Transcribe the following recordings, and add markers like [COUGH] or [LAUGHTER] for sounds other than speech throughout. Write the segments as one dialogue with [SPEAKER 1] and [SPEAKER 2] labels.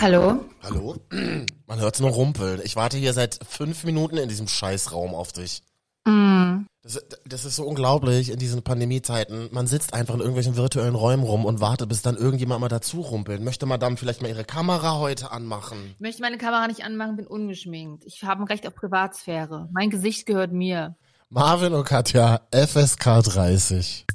[SPEAKER 1] Hallo?
[SPEAKER 2] Hallo? Man hört's nur rumpeln. Ich warte hier seit fünf Minuten in diesem Scheißraum auf dich.
[SPEAKER 1] Mm.
[SPEAKER 2] Das, das ist so unglaublich in diesen Pandemiezeiten. Man sitzt einfach in irgendwelchen virtuellen Räumen rum und wartet, bis dann irgendjemand mal dazu rumpelt. Möchte Madame vielleicht mal ihre Kamera heute anmachen?
[SPEAKER 1] Ich möchte meine Kamera nicht anmachen, bin ungeschminkt. Ich habe ein Recht auf Privatsphäre. Mein Gesicht gehört mir.
[SPEAKER 2] Marvin und Katja, FSK 30.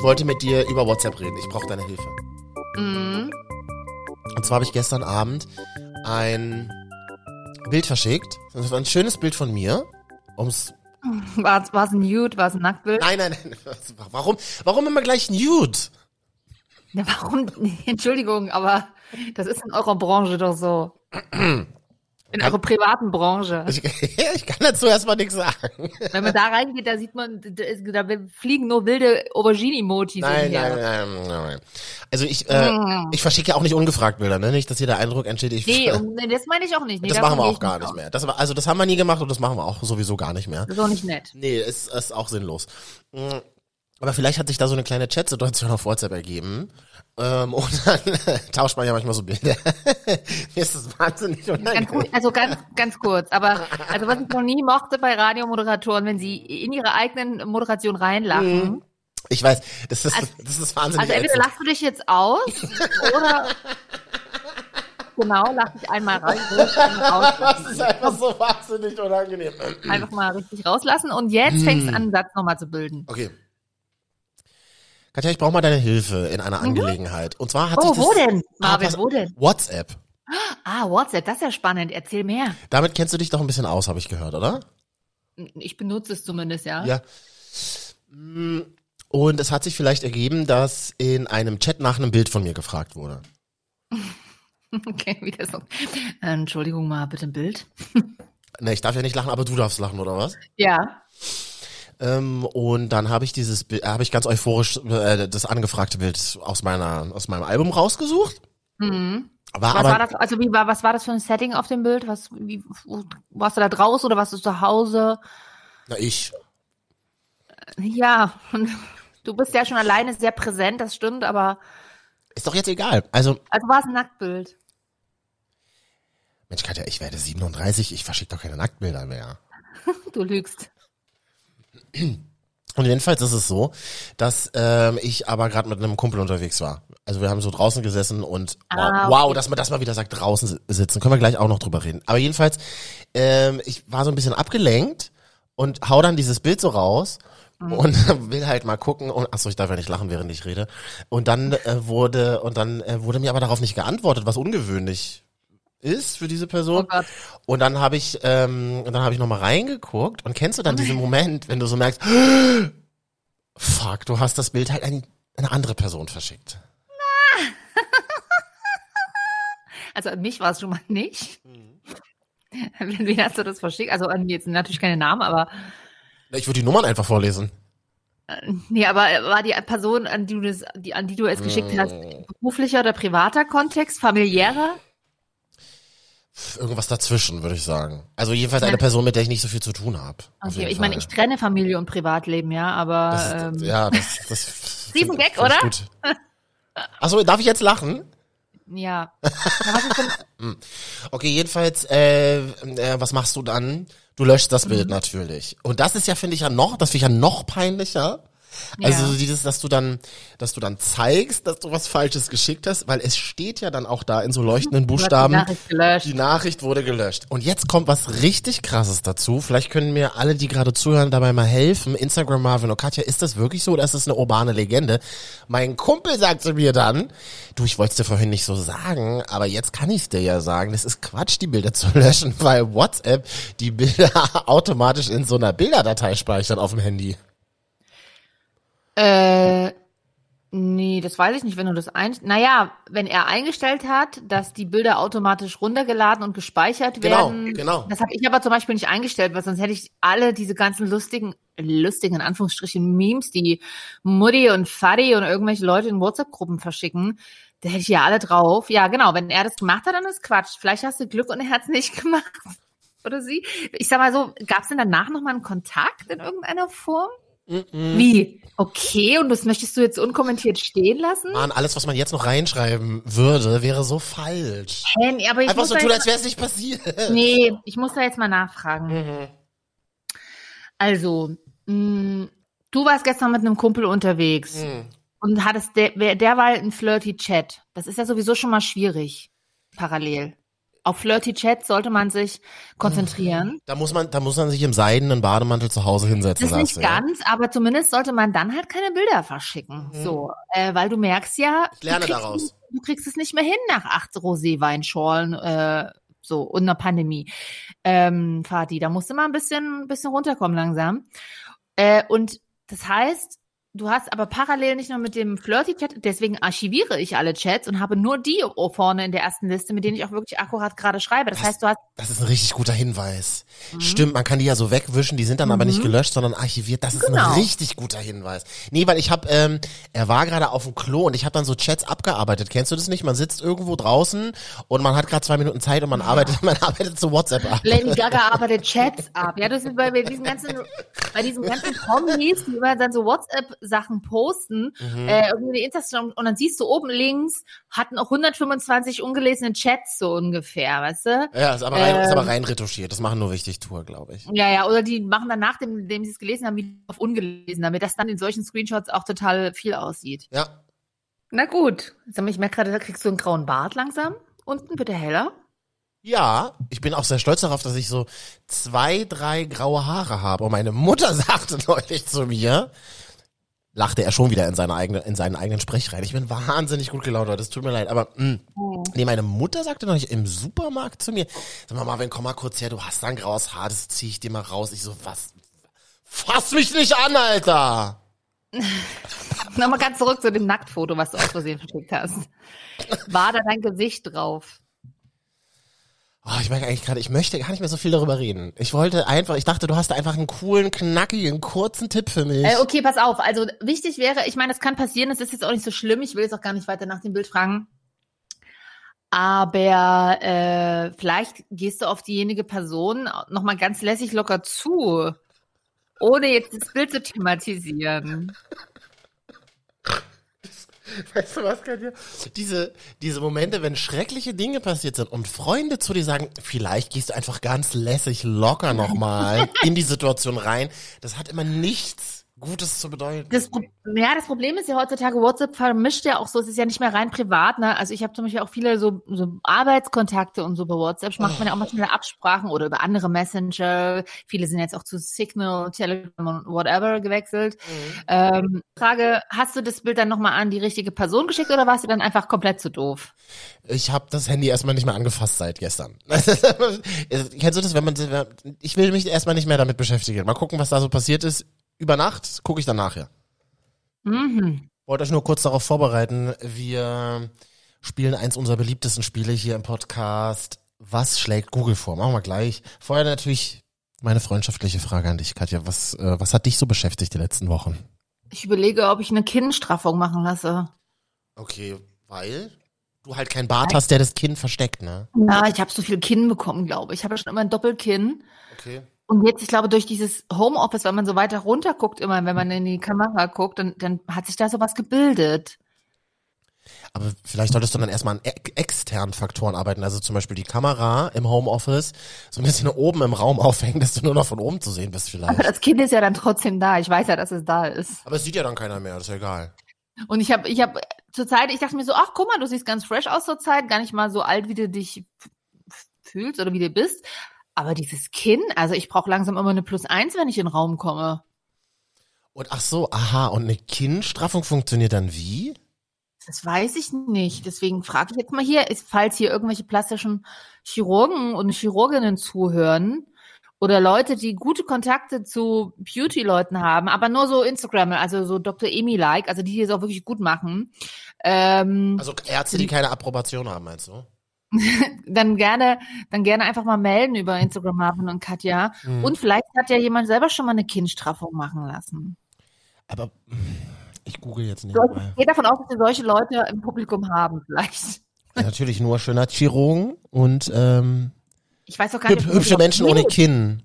[SPEAKER 2] Ich wollte mit dir über WhatsApp reden. Ich brauche deine Hilfe.
[SPEAKER 1] Mm.
[SPEAKER 2] Und zwar habe ich gestern Abend ein Bild verschickt. Das war ein schönes Bild von mir. Ums [LAUGHS]
[SPEAKER 1] War es ein Nude, war es ein Nacktbild?
[SPEAKER 2] nein, nein, nein. Warum, warum immer gleich Nude?
[SPEAKER 1] Ja, warum? [LAUGHS] Entschuldigung, aber das ist in eurer Branche doch so. [CLEARS THROAT] In eurer privaten Branche. [LAUGHS]
[SPEAKER 2] Ich, [LAUGHS] ich kann dazu erstmal nichts sagen.
[SPEAKER 1] Wenn man da reingeht, da sieht man, da, fliegen nur wilde Aubergine-Emojis
[SPEAKER 2] Nein, nein, nein, nein. Also ich, äh, ich verschicke ja auch nicht ungefragt Bilder, ne? Nicht, dass hier der Eindruck entsteht, ich.
[SPEAKER 1] Nee, [LAUGHS] nee, das meine ich auch nicht. Nee,
[SPEAKER 2] das machen wir auch gar nicht mehr. Das also das haben wir nie gemacht und das machen wir auch sowieso gar nicht mehr.
[SPEAKER 1] Das ist auch nicht nett.
[SPEAKER 2] Nee, ist, ist auch sinnlos. Mm, Aber vielleicht hat sich da so eine kleine Chat-Situation auf WhatsApp ergeben. Ähm, und dann [LAUGHS] tauscht man ja manchmal so Bilder. [LAUGHS] Mir ist das wahnsinnig
[SPEAKER 1] Ganz,
[SPEAKER 2] unangenehm.
[SPEAKER 1] gut, also ganz, ganz kurz. Aber also was ich noch nie mochte bei Radiomoderatoren, wenn sie in ihre eigenen Moderation reinlachen.
[SPEAKER 2] Ich weiß, das ist,
[SPEAKER 1] Also-
[SPEAKER 2] das ist wahnsinnig
[SPEAKER 1] Also entweder lachst du dich jetzt aus [LAUGHS] oder genau, lach dich einmal rein, raus,
[SPEAKER 2] Das ist einfach so wahnsinnig unangenehm.
[SPEAKER 1] einfach mal richtig rauslassen und jetzt fängst du an, einen Satz nochmal zu bilden.
[SPEAKER 2] Okay. Katja, ich brauche mal deine Hilfe in einer Angelegenheit. Und zwar hat
[SPEAKER 1] Mhm. Oh,
[SPEAKER 2] sich das...
[SPEAKER 1] wo denn?
[SPEAKER 2] Ah,
[SPEAKER 1] Marvin,
[SPEAKER 2] pass-
[SPEAKER 1] wo denn?
[SPEAKER 2] WhatsApp.
[SPEAKER 1] Ah, WhatsApp, das ist ja spannend. Erzähl mehr.
[SPEAKER 2] Damit kennst du dich doch ein bisschen aus, habe ich gehört, oder?
[SPEAKER 1] Ich benutze es zumindest, ja.
[SPEAKER 2] Ja. Mm, Und es hat sich vielleicht ergeben, dass in einem Chat nach einem Bild von mir gefragt wurde. [LAUGHS]
[SPEAKER 1] Okay, wieder so. Entschuldigung mal, bitte ein Bild.
[SPEAKER 2] Ne, ich darf ja nicht lachen, aber du darfst lachen, oder was?
[SPEAKER 1] Ja.
[SPEAKER 2] Ähm, und dann habe ich dieses Bild, habe ich ganz euphorisch äh, das angefragte Bild aus meiner aus meinem Album rausgesucht.
[SPEAKER 1] Mhm.
[SPEAKER 2] War
[SPEAKER 1] Was
[SPEAKER 2] aber
[SPEAKER 1] war das? Also wie war, was war das für ein Setting auf dem Bild? Was, wie, warst du da draußen oder warst du zu Hause?
[SPEAKER 2] na, ich.
[SPEAKER 1] Ja, [LAUGHS] du bist ja schon alleine sehr präsent, das stimmt, aber
[SPEAKER 2] Ist doch jetzt egal. Also,
[SPEAKER 1] also war es ein Nacktbild.
[SPEAKER 2] Mensch, Katja, ich werde 37, ich verschicke doch keine Nacktbilder mehr. [LAUGHS]
[SPEAKER 1] Du lügst.
[SPEAKER 2] Und jedenfalls ist es so, dass ähm, ich aber gerade mit einem Kumpel unterwegs war. Also wir haben so draußen gesessen und wow,
[SPEAKER 1] Ah, okay.
[SPEAKER 2] wow dass man das mal wieder sagt, draußen si- sitzen. Können wir gleich auch noch drüber reden. Aber jedenfalls, ähm, ich war so ein bisschen abgelenkt und hau dann dieses Bild so raus
[SPEAKER 1] Mhm.
[SPEAKER 2] und [LAUGHS] will halt mal gucken und achso, ich darf ja nicht lachen, während ich rede. Und dann äh, wurde und dann äh, wurde mir aber darauf nicht geantwortet, was ungewöhnlich ist für diese Person.
[SPEAKER 1] Oh.
[SPEAKER 2] Und dann habe ich, ähm, und dann habe ich noch mal reingeguckt und kennst du dann diesen Moment, wenn du so merkst, fuck, du hast das Bild halt an eine andere Person verschickt. [LAUGHS]
[SPEAKER 1] Also an mich war es schon mal nicht.
[SPEAKER 2] Mhm.
[SPEAKER 1] Wen hast du das verschickt? Also an jetzt natürlich keine Namen, aber
[SPEAKER 2] Ich würde die Nummern einfach vorlesen.
[SPEAKER 1] nee, aber war die Person, an die du das, die, an die du es geschickt hast,
[SPEAKER 2] Mhm.
[SPEAKER 1] beruflicher oder privater Kontext, familiärer?
[SPEAKER 2] Irgendwas dazwischen, würde ich sagen. Also jedenfalls eine Person, mit der ich nicht so viel zu tun habe.
[SPEAKER 1] Okay, ich meine, ich trenne Familie und Privatleben, ja, aber
[SPEAKER 2] das ist,
[SPEAKER 1] ähm,
[SPEAKER 2] Ja, das, das [LAUGHS] ich
[SPEAKER 1] oder?
[SPEAKER 2] Gut. Achso, darf ich jetzt lachen?
[SPEAKER 1] ja. [LAUGHS] Denn,
[SPEAKER 2] Okay, jedenfalls, äh, äh, was machst du dann? Du löscht das
[SPEAKER 1] Mhm.
[SPEAKER 2] Bild natürlich. Und das ist ja, finde ich ja noch, das finde ich ja noch peinlicher. Also
[SPEAKER 1] Ja.
[SPEAKER 2] so dieses, dass du dann, dass du dann zeigst, dass du was Falsches geschickt hast, weil es steht ja dann auch da in so leuchtenden
[SPEAKER 1] hast die
[SPEAKER 2] Buchstaben.
[SPEAKER 1] Nachricht.
[SPEAKER 2] Die Nachricht wurde gelöscht. Und jetzt kommt was richtig krasses dazu. Vielleicht können mir alle, die gerade zuhören, dabei mal helfen. Instagram Marvin und Katja, ist das wirklich so oder ist das eine urbane Legende? Mein Kumpel sagte mir dann, du, ich wollte es dir vorhin nicht so sagen, aber jetzt kann ich es dir ja sagen. Das ist Quatsch, die Bilder zu [LAUGHS] löschen, weil WhatsApp die Bilder [LAUGHS] automatisch in so einer Bilderdatei speichert auf dem Handy.
[SPEAKER 1] Äh, nee, das weiß ich nicht, wenn du das ein, naja, wenn er eingestellt hat, dass die Bilder automatisch runtergeladen und gespeichert
[SPEAKER 2] Genau,
[SPEAKER 1] werden.
[SPEAKER 2] genau.
[SPEAKER 1] Das habe ich aber zum Beispiel nicht eingestellt, weil sonst hätte ich alle diese ganzen lustigen, lustigen, in Anführungsstrichen, Memes, die Mutti und Fadi und irgendwelche Leute in WhatsApp-Gruppen verschicken, da hätte ich ja alle drauf. Ja, genau, wenn er das gemacht hat, dann ist Quatsch. Vielleicht hast du Glück und er hat es nicht [LAUGHS] gemacht. oder sie. Ich sag mal so, gab es denn danach nochmal einen Kontakt in irgendeiner Form? Wie? Okay, und das möchtest du jetzt unkommentiert stehen lassen?
[SPEAKER 2] Mann, alles, was man jetzt noch reinschreiben würde, wäre so falsch.
[SPEAKER 1] Nee, aber ich
[SPEAKER 2] Einfach
[SPEAKER 1] muss
[SPEAKER 2] so tun, als wäre es nicht passiert.
[SPEAKER 1] Nee, ich muss da jetzt mal nachfragen.
[SPEAKER 2] Mhm.
[SPEAKER 1] Also, mh, du warst gestern mit einem Kumpel unterwegs
[SPEAKER 2] Mhm.
[SPEAKER 1] und hattest der, derweil einen flirty Chat. Das ist ja sowieso schon mal schwierig, parallel. Auf flirty Chat sollte man sich konzentrieren.
[SPEAKER 2] Da muss man, da muss man sich im seidenen Bademantel zu Hause hinsetzen
[SPEAKER 1] Das ist nicht
[SPEAKER 2] ja.
[SPEAKER 1] ganz, aber zumindest sollte man dann halt keine Bilder verschicken. So, äh, weil du merkst ja,
[SPEAKER 2] Mhm. Ich lerne
[SPEAKER 1] du kriegst,
[SPEAKER 2] daraus.
[SPEAKER 1] du kriegst es nicht mehr hin nach acht Roséweinschorlen, äh, so und einer Pandemie. Ähm, Fati, da musst du mal ein bisschen, bisschen runterkommen langsam. Äh, und das heißt, du hast aber parallel nicht nur mit dem Flirty-Chat, deswegen archiviere ich alle Chats und habe nur die vorne in der ersten Liste, mit denen ich auch wirklich akkurat gerade schreibe. Das,
[SPEAKER 2] Das-
[SPEAKER 1] heißt, du hast
[SPEAKER 2] Das ist ein richtig guter Hinweis.
[SPEAKER 1] Mhm.
[SPEAKER 2] Stimmt, man kann die ja so wegwischen, die sind dann aber nicht gelöscht, sondern archiviert. Das ist ein
[SPEAKER 1] Genau.
[SPEAKER 2] richtig guter Hinweis. Nee, weil ich habe, ähm, er war gerade auf dem Klo und ich habe dann so Chats abgearbeitet. Kennst du das nicht? Man sitzt irgendwo draußen und man hat gerade zwei Minuten Zeit und man arbeitet, [LAUGHS] man arbeitet zu WhatsApp ab.
[SPEAKER 1] Lady Gaga arbeitet Chats ab. Ja, das ist bei, bei diesen ganzen, bei diesen ganzen Promis, die immer dann so WhatsApp-Sachen posten, äh, irgendwie die Instagram und dann siehst du oben links, hatten auch 125 ungelesene Chats so ungefähr, weißt du?
[SPEAKER 2] Ja, ist aber rein, ist aber
[SPEAKER 1] Ähm.
[SPEAKER 2] rein retuschiert. Das machen nur wichtig Tour, glaube ich.
[SPEAKER 1] Ja, ja, oder die machen dann nachdem, nachdem sie es gelesen haben, wieder auf ungelesen, damit das dann in solchen Screenshots auch total viel aussieht.
[SPEAKER 2] Ja.
[SPEAKER 1] Na gut. Sag mal, ich merke gerade, da kriegst du einen grauen Bart langsam. Unten bitte heller.
[SPEAKER 2] Ja, ich bin auch sehr stolz darauf, dass ich so zwei, drei graue Haare habe. Und meine Mutter [LAUGHS] sagte neulich zu mir, lachte er schon wieder in, seine eigene, in seinen eigenen Sprech rein. Ich bin wahnsinnig gut gelaunt, Leute. Es tut mir leid. Aber mh, nee, meine Mutter sagte neulich im Supermarkt zu mir, sag mal, Marvin, komm mal kurz her, du hast ein graues Haar, das zieh ich dir mal raus. Ich so, was? Fass mich nicht an, Alter! [LAUGHS]
[SPEAKER 1] Nochmal ganz zurück zu dem Nacktfoto, was du aus Versehen verschickt hast. War da dein Gesicht drauf?
[SPEAKER 2] Oh, ich merke eigentlich gerade, ich möchte gar nicht mehr so viel darüber reden. Ich wollte einfach, ich dachte, du hast einfach einen coolen, knackigen, kurzen Tipp für mich.
[SPEAKER 1] Äh, okay, pass auf. Also wichtig wäre, ich meine, das kann passieren, das ist jetzt auch nicht so schlimm. Ich will jetzt auch gar nicht weiter nach dem Bild fragen. Aber äh, vielleicht gehst du auf diejenige Person nochmal ganz lässig locker zu, ohne jetzt das Bild zu thematisieren. [LAUGHS]
[SPEAKER 2] Weißt du was, Katja? Diese, diese Momente, wenn schreckliche Dinge passiert sind und Freunde zu dir sagen, vielleicht gehst du einfach ganz lässig locker nochmal [LAUGHS] in die Situation rein, das hat immer nichts Gutes zu bedeuten.
[SPEAKER 1] Das, ja, das Problem ist ja heutzutage, WhatsApp vermischt ja auch so, es ist ja nicht mehr rein privat, ne? Also ich habe zum Beispiel auch viele so, so Arbeitskontakte und so bei WhatsApp, macht man ja auch manchmal Absprachen oder über andere Messenger. Viele sind jetzt auch zu Signal, Telegram und whatever gewechselt. Ähm, Frage, hast du das Bild dann nochmal an die richtige Person geschickt oder warst du dann einfach komplett zu doof?
[SPEAKER 2] Ich habe das Handy erstmal nicht mehr angefasst seit gestern. [LAUGHS] Kennst du das, wenn man, ich will mich erstmal nicht mehr damit beschäftigen. Mal gucken, was da so passiert ist. Über Nacht gucke ich dann nachher.
[SPEAKER 1] Mhm.
[SPEAKER 2] Wollte euch nur kurz darauf vorbereiten. Wir spielen eins unserer beliebtesten Spiele hier im Podcast. Was schlägt Google vor? Machen wir gleich. Vorher natürlich meine freundschaftliche Frage an dich, Katja. Was, äh, was hat dich so beschäftigt die letzten Wochen?
[SPEAKER 1] Ich überlege, ob ich eine Kinnstraffung machen lasse.
[SPEAKER 2] Okay, weil du halt kein Bart hast, der das Kinn versteckt, ne?
[SPEAKER 1] Ja, ich habe so viel Kinn bekommen, glaube ich. Ich habe ja schon immer ein Doppelkinn.
[SPEAKER 2] Okay.
[SPEAKER 1] Und jetzt, ich glaube, durch dieses Homeoffice, wenn man so weiter runter guckt, immer, wenn man in die Kamera guckt, dann, dann hat sich da sowas gebildet.
[SPEAKER 2] Aber vielleicht solltest du dann erstmal an ex externen Faktoren arbeiten, also zum Beispiel die Kamera im Homeoffice so ein bisschen oben im Raum [LAUGHS] aufhängen, dass du nur noch von oben zu sehen bist
[SPEAKER 1] Aber
[SPEAKER 2] vielleicht.
[SPEAKER 1] das Kind ist ja dann trotzdem da. Ich weiß ja, dass es da ist.
[SPEAKER 2] Aber es sieht ja dann keiner mehr, das ist ja egal.
[SPEAKER 1] Und ich habe, ich habe zur Zeit, ich dachte mir so, ach guck mal, du siehst ganz fresh aus zur Zeit, gar nicht mal so alt, wie du dich fühlst oder wie du bist. Aber dieses Kinn, also ich brauche langsam immer eine Plus eins, wenn ich in den Raum komme.
[SPEAKER 2] Und ach so, aha, und eine Kinnstraffung funktioniert dann wie?
[SPEAKER 1] Das weiß ich nicht. Deswegen frage ich jetzt mal hier, falls hier irgendwelche plastischen Chirurgen und Chirurginnen zuhören oder Leute, die gute Kontakte zu Beauty-Leuten haben, aber nur so Instagram, also so Dr. Emi-like, also die, die es auch wirklich gut machen, ähm,
[SPEAKER 2] Also Ärzte, die keine Approbation haben, meinst du? [LAUGHS]
[SPEAKER 1] dann gerne, dann gerne einfach mal melden über Instagram Marvin und Katja.
[SPEAKER 2] Mhm.
[SPEAKER 1] Und vielleicht hat ja jemand selber schon mal eine Kinnstraffung machen lassen.
[SPEAKER 2] Aber ich google jetzt nicht.
[SPEAKER 1] So. Ich gehe davon aus, dass wir solche Leute im Publikum haben, vielleicht.
[SPEAKER 2] Ja, natürlich nur schöner Chirurgen und ähm,
[SPEAKER 1] Ich weiß auch gar nicht.
[SPEAKER 2] Hüb hübsche Menschen ohne Kinn.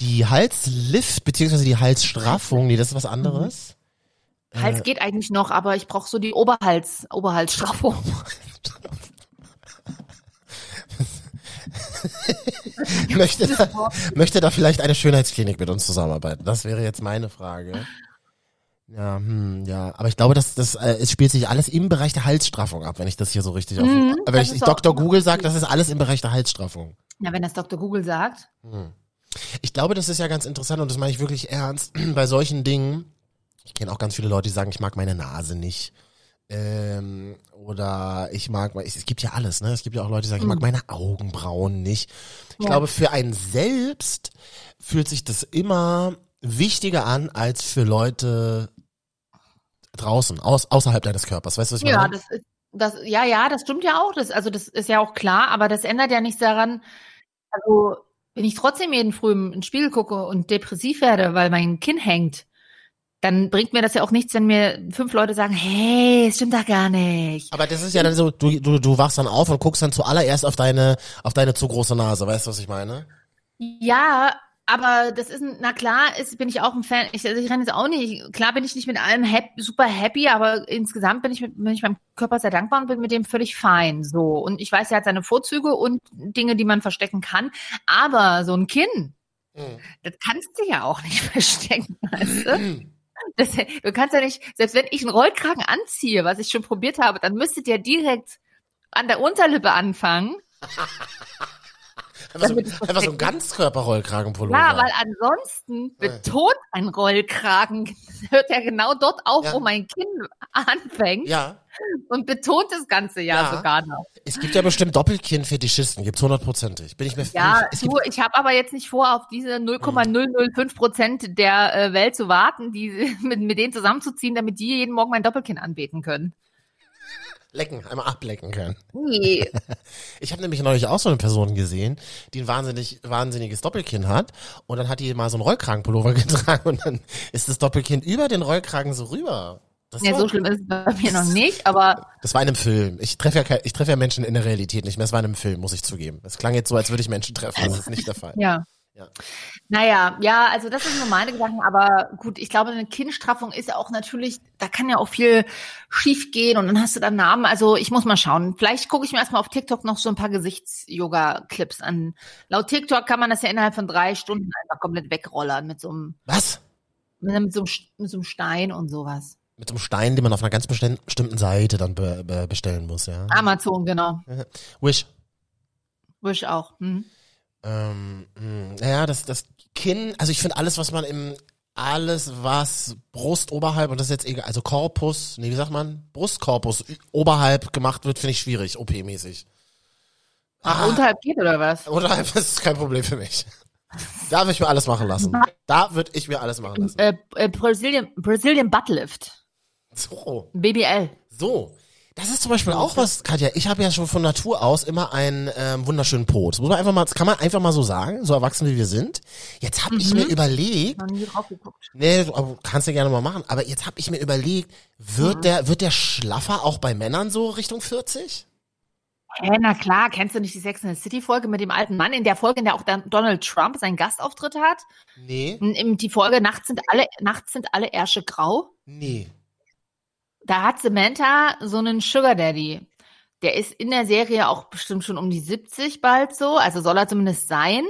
[SPEAKER 2] Die Halslift, beziehungsweise die Halsstraffung, nee, das ist was anderes.
[SPEAKER 1] Hals geht eigentlich noch, aber ich brauche so die Oberhals, Oberhalsstraffung. [LAUGHS]
[SPEAKER 2] möchte, da, [LAUGHS] möchte da vielleicht eine Schönheitsklinik mit uns zusammenarbeiten? Das wäre jetzt meine Frage. Ja, hm, ja, aber ich glaube, dass das äh, es spielt sich alles im Bereich der Halsstraffung ab, wenn ich das hier so richtig auf,
[SPEAKER 1] Mhm,
[SPEAKER 2] wenn
[SPEAKER 1] das
[SPEAKER 2] ich
[SPEAKER 1] ist
[SPEAKER 2] Dr. Google sage, das ist alles im Bereich der Halsstraffung.
[SPEAKER 1] Ja, wenn das Dr. Google sagt.
[SPEAKER 2] Ich glaube, das ist ja ganz interessant und das meine ich wirklich ernst [CLEARS THROAT] bei solchen Dingen. Ich kenne auch ganz viele Leute, die sagen, ich mag meine Nase nicht. Ähm, oder ich mag, es gibt ja alles, ne? Es gibt ja auch Leute, die sagen, ich mag meine Augenbrauen nicht. Ich
[SPEAKER 1] Ja.
[SPEAKER 2] glaube, für einen selbst fühlt sich das immer wichtiger an als für Leute draußen, aus, außerhalb deines Körpers. Weißt du, was ich
[SPEAKER 1] Ja,
[SPEAKER 2] meine?
[SPEAKER 1] das ist, das, ja, ja, das stimmt ja auch. Das, also das ist ja auch klar, aber das ändert ja nichts daran. Also, wenn ich trotzdem jeden Früh in den Spiegel gucke und depressiv werde, weil mein Kinn hängt, dann bringt mir das ja auch nichts, wenn mir fünf Leute sagen, hey, es stimmt doch gar nicht.
[SPEAKER 2] Aber das ist ja dann so, du, du, du wachst dann auf und guckst dann zuallererst auf deine, auf deine zu große Nase. Weißt du, was ich meine?
[SPEAKER 1] Ja, aber das ist, ein- na klar, ist, bin ich auch ein Fan. Ich, also ich renne jetzt auch nicht. Klar bin ich nicht mit allem hap super happy, aber insgesamt bin ich, mit, bin ich meinem Körper sehr dankbar und bin mit dem völlig fein. So. Und ich weiß, er hat seine Vorzüge und Dinge, die man verstecken kann. Aber so ein Kinn,
[SPEAKER 2] Mhm.
[SPEAKER 1] das kannst du ja auch nicht [LAUGHS] verstecken, weißt du? [CLEARS THROAT] [LAUGHS] Das, du kannst ja nicht, selbst wenn ich einen Rollkragen anziehe, was ich schon probiert habe, dann müsstet ihr direkt an der Unterlippe anfangen. [LAUGHS]
[SPEAKER 2] Einfach so,
[SPEAKER 1] es
[SPEAKER 2] einfach so ein Ganzkörper-Rollkragenpullover.
[SPEAKER 1] Ja, weil ansonsten betont ein Rollkragen, [LAUGHS] hört ja genau dort auf,
[SPEAKER 2] Ja.
[SPEAKER 1] wo mein Kinn anfängt
[SPEAKER 2] ja.
[SPEAKER 1] und betont das ganze ja,
[SPEAKER 2] Ja.
[SPEAKER 1] sogar noch.
[SPEAKER 2] Es gibt ja bestimmt Doppelkinn-Fetischisten, gibt's hundertprozentig. Bin ich mir
[SPEAKER 1] Ja,
[SPEAKER 2] es
[SPEAKER 1] du, ich habe aber jetzt nicht vor, auf diese 0,005 Prozent der äh, Welt zu warten, die [LAUGHS] mit, mit denen zusammenzuziehen, damit die jeden Morgen mein Doppelkinn anbeten können.
[SPEAKER 2] Lecken, einmal ablecken können.
[SPEAKER 1] Nee. [LAUGHS]
[SPEAKER 2] Ich habe nämlich neulich auch so eine Person gesehen, die ein wahnsinnig, wahnsinniges Doppelkinn hat. Und dann hat die mal so einen Rollkragenpullover [LAUGHS] getragen und dann ist das Doppelkinn über den Rollkragen so rüber. Das,
[SPEAKER 1] ja,
[SPEAKER 2] war,
[SPEAKER 1] so schlimm ist es bei mir noch nicht, aber
[SPEAKER 2] das war in einem Film. Ich treffe ja, kein- ich treffe ja Menschen in der Realität nicht mehr. Es war in einem Film, muss ich zugeben. Es klang jetzt so, als würde ich Menschen treffen. Das ist nicht der Fall.
[SPEAKER 1] ja.
[SPEAKER 2] Ja.
[SPEAKER 1] Naja, ja, also das sind nur meine Gedanken, aber gut, ich glaube, eine Kinnstraffung ist ja auch natürlich, da kann ja auch viel schief gehen und dann hast du dann Namen. Also ich muss mal schauen. Vielleicht gucke ich mir erstmal auf TikTok noch so ein paar Gesichts-Yoga-Clips an. Laut TikTok kann man das ja innerhalb von drei Stunden einfach komplett wegrollern mit so einem,
[SPEAKER 2] Was?
[SPEAKER 1] mit so einem, mit so einem Stein und sowas.
[SPEAKER 2] Mit so einem Stein, den man auf einer ganz besti- bestimmten Seite dann be be bestellen muss, ja.
[SPEAKER 1] Amazon, genau.
[SPEAKER 2] Wish.
[SPEAKER 1] Wish auch. Hm.
[SPEAKER 2] Ähm, naja, das, das Kinn, also ich finde alles, was man im, alles, was Brust oberhalb, und das ist jetzt egal, also Korpus, nee, wie sagt man? Brustkorpus oberhalb gemacht wird, finde ich schwierig, OP-mäßig.
[SPEAKER 1] Ach,
[SPEAKER 2] Ah.
[SPEAKER 1] unterhalb geht oder was?
[SPEAKER 2] Unterhalb [LAUGHS] ist kein Problem für mich. Da würde ich mir alles machen lassen. Da würde ich mir alles machen lassen.
[SPEAKER 1] Äh, äh, Brazilian, Brazilian Buttlift.
[SPEAKER 2] So,
[SPEAKER 1] BBL.
[SPEAKER 2] so. Das ist zum Beispiel auch was, Katja, ich habe ja schon von Natur aus immer einen ähm, wunderschönen Po. Das muss man einfach mal, das kann man einfach mal so sagen, so erwachsen wie wir sind. Jetzt habe ich mir überlegt,
[SPEAKER 1] Noch nie drauf geguckt.
[SPEAKER 2] Nee, kannst du gerne mal machen. Aber jetzt habe ich mir überlegt, wird der, wird der schlaffer auch bei Männern so Richtung 40?
[SPEAKER 1] Hä, na klar, kennst du nicht die Sex and the City Folge mit dem alten Mann, in der Folge, in der auch Donald Trump seinen Gastauftritt hat?
[SPEAKER 2] Nee,
[SPEAKER 1] In, in die Folge Nachts sind alle, Nachts sind alle Ärsche grau.
[SPEAKER 2] nee.
[SPEAKER 1] Da hat Samantha so einen Sugar Daddy. Der ist in der Serie auch bestimmt schon um die 70 bald so, also soll er zumindest sein.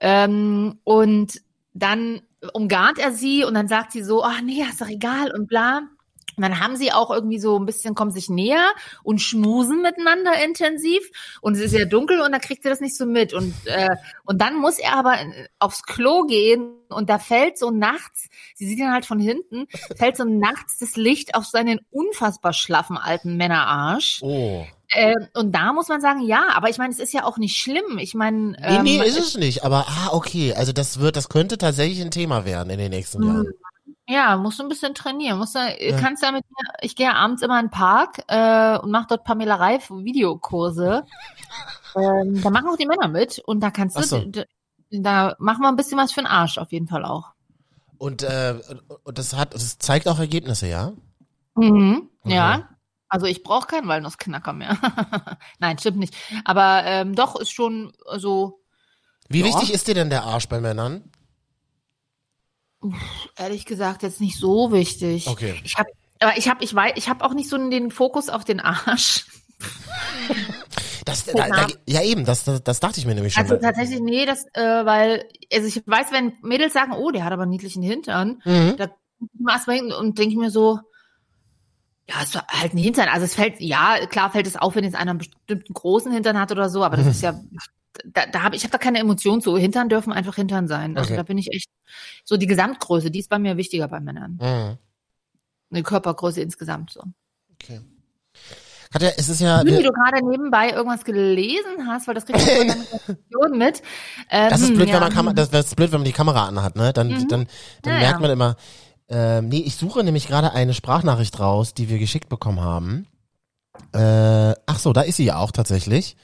[SPEAKER 1] Ähm, und dann umgarnt er sie und dann sagt sie so, ach nee, ist doch egal und bla. Und dann haben sie auch irgendwie so ein bisschen, kommen sich näher und schmusen miteinander intensiv. Und es ist ja dunkel und da kriegt er das nicht so mit. Und, äh, und dann muss er aber aufs Klo gehen und da fällt so nachts, sie sieht ihn halt von hinten, fällt so nachts das Licht auf seinen unfassbar schlaffen alten Männerarsch.
[SPEAKER 2] Oh.
[SPEAKER 1] Äh, und da muss man sagen, ja, aber ich meine, es ist ja auch nicht schlimm. Ich meine,
[SPEAKER 2] Nee, nee,
[SPEAKER 1] ähm,
[SPEAKER 2] ist es nicht. Aber, ah, okay. Also das wird, das könnte tatsächlich ein Thema werden in den nächsten
[SPEAKER 1] Mhm.
[SPEAKER 2] Jahren.
[SPEAKER 1] Ja, musst du ein bisschen trainieren. Musst du, kannst ja mit mir, ich gehe abends immer in den Park äh, und mache dort Pamela Reif Videokurse. [LAUGHS] ähm, da machen auch die Männer mit und da kannst du,
[SPEAKER 2] so.
[SPEAKER 1] d- da machen wir ein bisschen was für den Arsch auf jeden Fall auch.
[SPEAKER 2] Und, äh, und das hat, das zeigt auch Ergebnisse, ja?
[SPEAKER 1] Mhm. Ja.
[SPEAKER 2] Mhm.
[SPEAKER 1] Also ich brauche keinen Walnussknacker mehr. [LAUGHS] Nein, stimmt nicht. Aber ähm, doch ist schon so.
[SPEAKER 2] Wie
[SPEAKER 1] Ja.
[SPEAKER 2] wichtig ist dir denn der Arsch bei Männern?
[SPEAKER 1] Ehrlich gesagt jetzt nicht so wichtig.
[SPEAKER 2] Okay.
[SPEAKER 1] Ich habe, aber ich habe, ich weiß, ich habe auch nicht so den Fokus auf den Arsch.
[SPEAKER 2] Das, [LAUGHS] da, da, ja eben, das, das, das dachte ich mir nämlich schon.
[SPEAKER 1] Also tatsächlich, nee, das, äh, weil, also ich weiß, wenn Mädels sagen, oh, der hat aber einen niedlichen Hintern,
[SPEAKER 2] Mhm.
[SPEAKER 1] da erstmal hin und denke mir so, ja, ist doch halt ein Hintern. Also es fällt, ja, klar fällt es auf, wenn jetzt einer einen bestimmten großen Hintern hat oder so, aber das ist ja, da, da habe ich habe da keine Emotion zu. Hintern dürfen einfach Hintern sein. Also
[SPEAKER 2] Okay.
[SPEAKER 1] da bin ich echt so die Gesamtgröße, die ist bei mir wichtiger bei Männern.
[SPEAKER 2] Mhm.
[SPEAKER 1] Eine Körpergröße insgesamt so.
[SPEAKER 2] Okay. Katja, es ist ja,
[SPEAKER 1] wie du gerade nebenbei irgendwas gelesen hast, weil das kriegst du [LAUGHS] Redaktion mit. Ähm,
[SPEAKER 2] das ist blöd,
[SPEAKER 1] ja.
[SPEAKER 2] wenn man Kam das, das ist blöd, wenn man die Kamera anhat, ne? Dann,
[SPEAKER 1] Mhm.
[SPEAKER 2] dann, dann
[SPEAKER 1] Ja,
[SPEAKER 2] merkt man immer. Ähm, nee, ich suche nämlich gerade eine Sprachnachricht raus, die wir geschickt bekommen haben. Äh, ach so, da ist sie ja auch tatsächlich.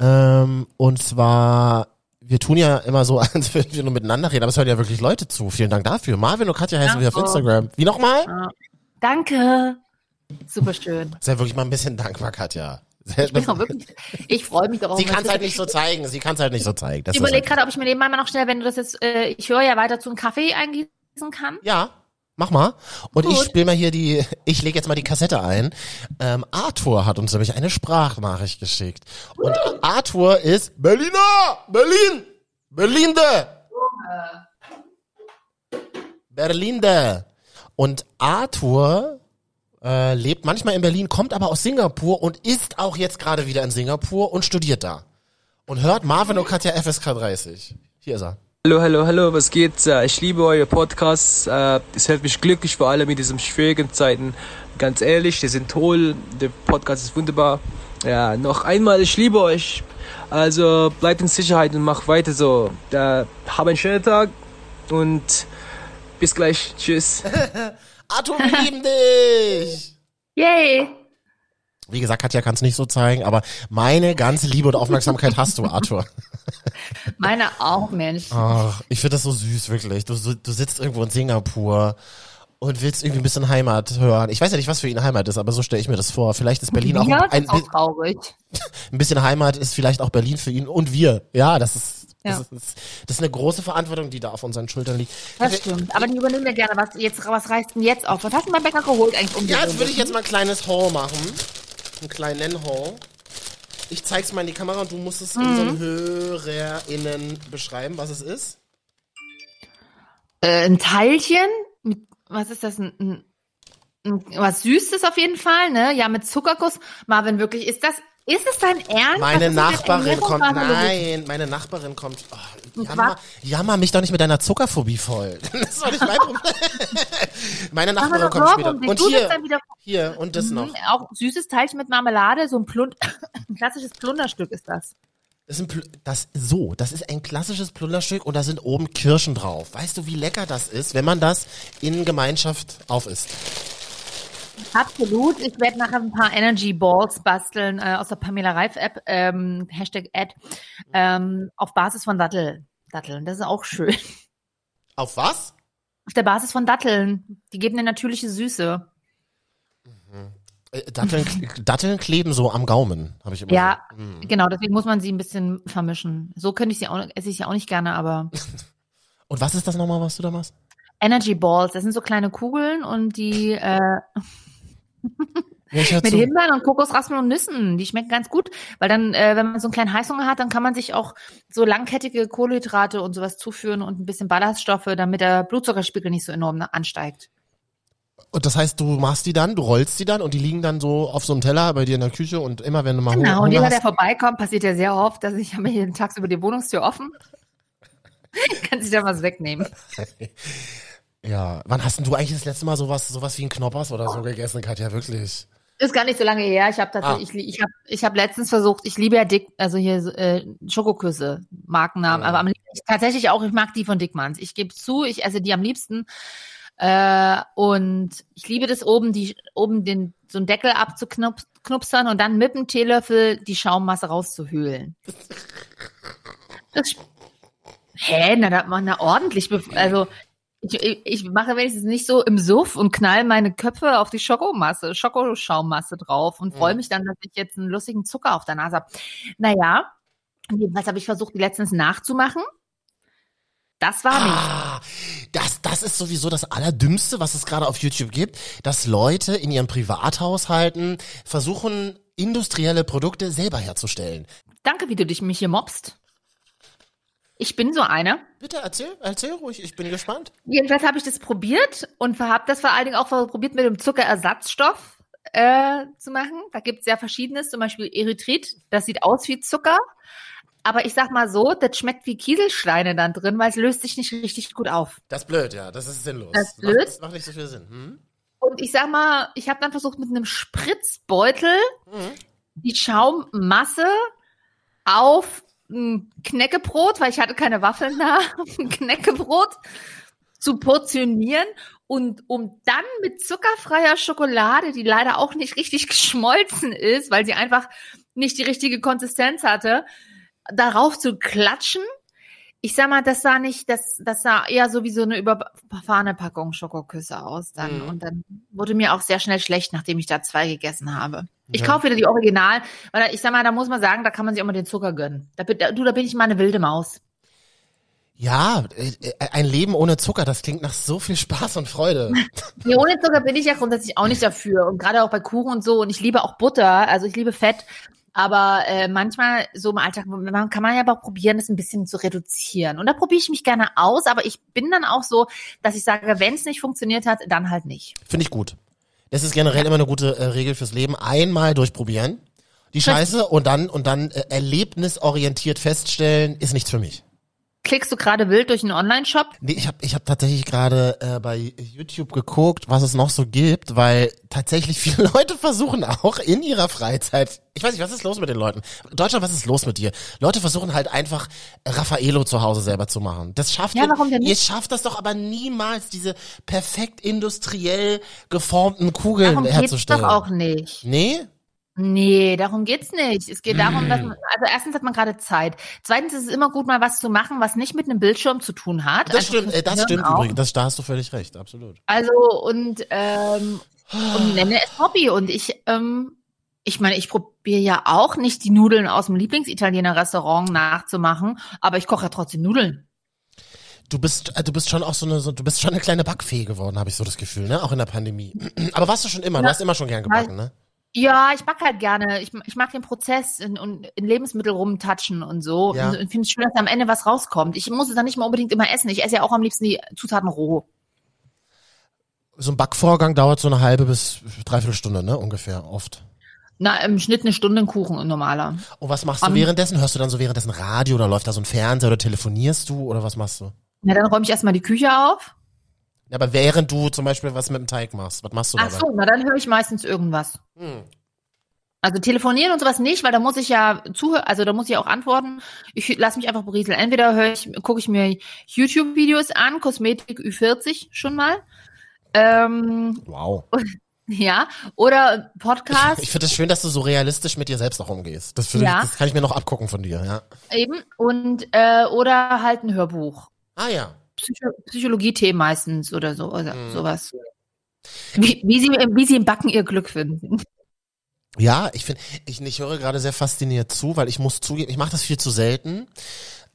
[SPEAKER 2] Ähm, und zwar, wir tun ja immer so, [LAUGHS] als würden wir nur miteinander reden, aber es hören ja wirklich Leute zu. Vielen Dank dafür. Marvin und Katja heißen wir auf. Instagram. Wie nochmal?
[SPEAKER 1] Ja. Danke. Super schön.
[SPEAKER 2] Sei wirklich mal ein bisschen dankbar, Katja. Sehr,
[SPEAKER 1] Ich wirklich, ich freue mich darauf.
[SPEAKER 2] sie kann es halt nicht so zeigen. Sie kann es halt nicht so zeigen. Das
[SPEAKER 1] Ich überlege gerade, ob ich mir nebenbei mal noch schnell, wenn du das jetzt, äh, ich höre ja weiter zu einem Kaffee eingießen kann.
[SPEAKER 2] Ja, mach mal. Und ich
[SPEAKER 1] Gut.
[SPEAKER 2] spiele mal hier die, ich lege jetzt mal die Kassette ein. Ähm, Arthur hat uns nämlich eine Sprachnachricht geschickt. Und Arthur ist Berliner! Berlin! Berlinde! Berlinde! Und Arthur äh, lebt manchmal in Berlin, kommt aber aus Singapur und ist auch jetzt gerade wieder in Singapur und studiert da. Und hört Marvin und Katja FSK 30. Hier ist er.
[SPEAKER 3] Hallo, hallo, hallo, was geht? Äh, Ich liebe eure Podcasts. Äh, Es hält mich glücklich, vor allem in diesen schwierigen Zeiten. Ganz ehrlich, die sind toll. Der Podcast ist wunderbar. Ja, noch einmal, ich liebe euch. Also bleibt in Sicherheit und macht weiter so. Äh, Hab einen schönen Tag und bis gleich. Tschüss. [LAUGHS]
[SPEAKER 2] Arthur, wir lieben dich! [LAUGHS]
[SPEAKER 1] Yay!
[SPEAKER 2] Wie gesagt, Katja kann es nicht so zeigen, aber meine ganze Liebe und Aufmerksamkeit hast du, Arthur. [LAUGHS]
[SPEAKER 1] Meine auch, Mensch.
[SPEAKER 2] Ach, ich finde das so süß, wirklich. Du, du sitzt irgendwo in Singapur und willst irgendwie ein bisschen Heimat hören. Ich weiß ja nicht, was für ihn Heimat ist, aber so stelle ich mir das vor. Vielleicht ist Berlin auch
[SPEAKER 1] ja,
[SPEAKER 2] ein,
[SPEAKER 1] das
[SPEAKER 2] ein,
[SPEAKER 1] ist auch traurig. [LAUGHS]
[SPEAKER 2] ein bisschen Heimat, ist vielleicht auch Berlin für ihn und wir. Ja, das ist,
[SPEAKER 1] Ja.
[SPEAKER 2] das ist, das ist eine große Verantwortung, die da auf unseren Schultern liegt.
[SPEAKER 1] Das stimmt. Aber die übernehmen wir gerne. Was, jetzt, was reißt denn jetzt auf? Was hast du beim Bäcker geholt eigentlich um
[SPEAKER 2] Ja, jetzt würde ich jetzt mal ein kleines Haul machen. Einen kleinen Haul. Ich zeig's mal in die Kamera und du musst es
[SPEAKER 1] Mhm.
[SPEAKER 2] unseren HörerInnen beschreiben, was es ist.
[SPEAKER 1] Äh, ein Teilchen mit, was ist das? Ein, ein, was Süßes auf jeden Fall, ne? Ja, mit Zuckerguss. Marvin, wirklich, ist das, ist es dein Ernst?
[SPEAKER 2] Meine Nachbarin kommt, nein, meine Nachbarin kommt, oh, jammer, jammer mich doch nicht mit deiner Zuckerphobie voll. [LAUGHS] Das ist doch nicht mein Problem. meine Nachbarin kommt später.
[SPEAKER 1] um.
[SPEAKER 2] Und hier,
[SPEAKER 1] dann wieder
[SPEAKER 2] hier, und das noch.
[SPEAKER 1] Mhm, Auch süßes Teilchen mit Marmelade, so ein, Plund [LAUGHS] ein klassisches Plunderstück ist das.
[SPEAKER 2] Das ist, ein, Pl- das, so, das ist ein klassisches Plunderstück und da sind oben Kirschen drauf. Weißt du, wie lecker das ist, wenn man das in Gemeinschaft aufisst?
[SPEAKER 1] Absolut. Ich werde nachher ein paar Energy Balls basteln äh, aus der Pamela Reif App, ähm, Hashtag Ad, ähm, auf Basis von Dattel. Datteln, das ist auch schön.
[SPEAKER 2] Auf was?
[SPEAKER 1] Auf der Basis von Datteln. Die geben eine natürliche Süße.
[SPEAKER 2] Äh, Datteln, [LAUGHS] Datteln kleben so am Gaumen, habe ich immer
[SPEAKER 1] Ja,
[SPEAKER 2] so. Hm.
[SPEAKER 1] genau, deswegen muss man sie ein bisschen vermischen. So könnte ich sie auch, esse ich sie auch nicht gerne, aber [LAUGHS]
[SPEAKER 2] Und was ist das nochmal, was du da machst?
[SPEAKER 1] Energy Balls, das sind so kleine Kugeln und die äh,
[SPEAKER 2] Ja,
[SPEAKER 1] mit. Himbeeren und Kokosraspeln und Nüssen, die schmecken ganz gut, weil dann, äh, wenn man so einen kleinen Heißhunger hat, dann kann man sich auch so langkettige Kohlenhydrate und sowas zuführen und ein bisschen Ballaststoffe, damit der Blutzuckerspiegel nicht so enorm ansteigt.
[SPEAKER 2] Und das heißt, du machst die dann, du rollst die dann und die liegen dann so auf so einem Teller bei dir in der Küche und immer wenn du mal
[SPEAKER 1] Genau,
[SPEAKER 2] Hunger
[SPEAKER 1] und jeder, der vorbeikommt, passiert ja sehr oft, dass ich habe hier tagsüber die Wohnungstür offen. [LAUGHS] kann sich da was wegnehmen. [LAUGHS]
[SPEAKER 2] Ja, wann hast denn du eigentlich das letzte Mal sowas, sowas wie ein Knoppers oder so gegessen, Katja, wirklich?
[SPEAKER 1] Ist gar nicht so lange her. Ich habe
[SPEAKER 2] Ah.
[SPEAKER 1] ich, ich habe ich hab letztens versucht, ich liebe ja Dick, also hier äh, Schokoküsse, Markennamen,
[SPEAKER 2] Ja.
[SPEAKER 1] aber am liebsten, tatsächlich auch, ich mag die von Dickmanns. Ich gebe zu, ich esse die am liebsten. Äh, und ich liebe das oben, die oben den so einen Deckel abzuknupsern und dann mit dem Teelöffel die Schaummasse rauszuhöhlen. Das, hä, na, da man da ordentlich, also Ich, ich, ich mache wenigstens nicht so im Suff und knall meine Köpfe auf die Schokomasse, Schokoschaummasse drauf und freue
[SPEAKER 2] Mhm.
[SPEAKER 1] mich dann, dass ich jetzt einen lustigen Zucker auf der Nase habe. Naja, jedenfalls habe ich versucht, die letztens nachzumachen. Das war nicht.
[SPEAKER 2] Ah, das, das ist sowieso das Allerdümmste, was es gerade auf YouTube gibt, dass Leute in ihren Privathaushalten versuchen, industrielle Produkte selber herzustellen.
[SPEAKER 1] Danke, wie du dich mich hier mobst. Ich bin so eine.
[SPEAKER 2] Bitte erzähl, erzähl ruhig, ich bin gespannt.
[SPEAKER 1] Jedenfalls habe ich das probiert und habe das vor allen Dingen auch probiert mit dem Zuckerersatzstoff äh, zu machen. Da gibt es ja verschiedenes, zum Beispiel Erythrit. Das sieht aus wie Zucker. Aber ich sag mal so, das schmeckt wie Kieselsteine dann drin, weil es löst sich nicht richtig gut auf.
[SPEAKER 2] Das ist blöd, ja, das ist sinnlos.
[SPEAKER 1] Das ist blöd.
[SPEAKER 2] Macht, das macht nicht so viel Sinn. Hm?
[SPEAKER 1] Und ich sag mal, ich habe dann versucht mit einem Spritzbeutel
[SPEAKER 2] Mhm.
[SPEAKER 1] die Schaummasse auf ein Knäckebrot, weil ich hatte keine Waffeln da, [LAUGHS] ein Knäckebrot zu portionieren und um dann mit zuckerfreier Schokolade, die leider auch nicht richtig geschmolzen ist, weil sie einfach nicht die richtige Konsistenz hatte, darauf zu klatschen. Ich sag mal, das sah nicht, das, das sah eher so wie so eine überfahrene Packung Schokoküsse aus dann.
[SPEAKER 2] Mhm.
[SPEAKER 1] Und dann wurde mir auch sehr schnell schlecht, nachdem ich da zwei gegessen habe. Ich
[SPEAKER 2] Ja.
[SPEAKER 1] kaufe wieder die Original, weil ich sag mal, da muss man sagen, da kann man sich auch mal den Zucker gönnen. Da, bin- da, du, da bin ich mal eine wilde Maus.
[SPEAKER 2] Ja, äh, äh, ein Leben ohne Zucker, das klingt nach so viel Spaß und Freude. [LAUGHS]
[SPEAKER 1] Nee, ohne Zucker bin ich ja grundsätzlich auch nicht dafür. Und gerade auch bei Kuchen und so. Und ich liebe auch Butter, also ich liebe Fett. Aber äh, manchmal so im Alltag man, kann man ja aber auch probieren, das ein bisschen zu reduzieren. Und da probiere ich mich gerne aus, aber ich bin dann auch so, dass ich sage, wenn es nicht funktioniert hat, dann halt nicht.
[SPEAKER 2] Finde ich gut. Das ist generell immer eine gute äh, Regel fürs Leben. Einmal durchprobieren, die Scheiße, und dann, und dann äh, erlebnisorientiert feststellen, ist nichts für mich.
[SPEAKER 1] Klickst du gerade wild durch einen Online-Shop?
[SPEAKER 2] Nee, ich habe ich hab tatsächlich gerade äh, bei YouTube geguckt, was es noch so gibt, weil tatsächlich [LAUGHS] viele Leute versuchen auch in ihrer Freizeit, ich weiß nicht, was ist los mit den Leuten? Deutschland, was ist los mit dir? Leute versuchen halt einfach Raffaello zu Hause selber zu machen. Das schafft
[SPEAKER 1] Ja,
[SPEAKER 2] ihr,
[SPEAKER 1] warum denn nicht?
[SPEAKER 2] ihr schafft das doch aber niemals, diese perfekt industriell geformten Kugeln
[SPEAKER 1] Darum geht's
[SPEAKER 2] herzustellen.
[SPEAKER 1] doch auch nicht.
[SPEAKER 2] Nee?
[SPEAKER 1] Nee, darum geht's nicht. Es geht darum, dass man, also erstens hat man gerade Zeit. Zweitens ist es immer gut, mal was zu machen, was nicht mit einem Bildschirm zu tun hat.
[SPEAKER 2] Das
[SPEAKER 1] Einfach
[SPEAKER 2] stimmt,
[SPEAKER 1] fürs
[SPEAKER 2] äh, das stimmt übrigens. Das, da hast du völlig recht, absolut.
[SPEAKER 1] Also und ähm, und nenne es Hobby. Und ich, ähm, ich meine, ich probiere ja auch nicht die Nudeln aus dem Lieblingsitaliener-Restaurant nachzumachen, aber ich koche ja trotzdem Nudeln.
[SPEAKER 2] Du bist, äh, du bist schon auch so eine, so, du bist schon eine kleine Backfee geworden, habe ich so das Gefühl, ne? Auch in der Pandemie. [CLEARS THROAT] Aber warst du schon immer? Du
[SPEAKER 1] Ja.
[SPEAKER 2] hast immer schon gern gebacken, ne?
[SPEAKER 1] Ja, ich backe halt gerne. Ich, ich mag den Prozess in, und in Lebensmittel rumtatschen und so.
[SPEAKER 2] Ja.
[SPEAKER 1] Und finde es schön, dass am Ende was rauskommt. Ich muss es dann nicht mal unbedingt immer essen. Ich esse ja auch am liebsten die Zutaten roh.
[SPEAKER 2] So ein Backvorgang dauert so eine halbe bis dreiviertel Stunde, ne? Ungefähr, oft.
[SPEAKER 1] Na, im Schnitt eine Stunde ein Kuchen, ein normaler.
[SPEAKER 2] Und was machst du
[SPEAKER 1] Am-
[SPEAKER 2] währenddessen? Hörst du dann so währenddessen Radio oder läuft da so ein Fernseher oder telefonierst du oder was machst du?
[SPEAKER 1] Na, dann räume ich erstmal die Küche auf.
[SPEAKER 2] Ja, aber während du zum Beispiel was mit dem Teig machst, was machst du
[SPEAKER 1] Ach
[SPEAKER 2] dabei?
[SPEAKER 1] so, na dann höre ich meistens irgendwas.
[SPEAKER 2] Hm.
[SPEAKER 1] Also telefonieren und sowas nicht, weil da muss ich ja zuhören, also da muss ich auch antworten. Ich lasse mich einfach berieseln. Entweder höre ich, gucke ich mir YouTube-Videos an, Kosmetik Ü40 schon mal. Ähm,
[SPEAKER 2] Wow. [LAUGHS]
[SPEAKER 1] ja, oder Podcast
[SPEAKER 2] Ich finde es schön, dass du so realistisch mit dir selbst auch umgehst. Das,
[SPEAKER 1] Ja.
[SPEAKER 2] ich, das kann ich mir noch abgucken von dir, ja.
[SPEAKER 1] eben und äh, oder halt ein Hörbuch.
[SPEAKER 2] Ah ja.
[SPEAKER 1] Psycho Psychologie-Themen meistens oder so oder
[SPEAKER 2] Mhm.
[SPEAKER 1] sowas. Wie, wie, sie, wie sie im Backen ihr Glück finden.
[SPEAKER 2] Ja, ich finde, ich, ich höre gerade sehr fasziniert zu, weil ich muss zugeben, ich mache das viel zu selten.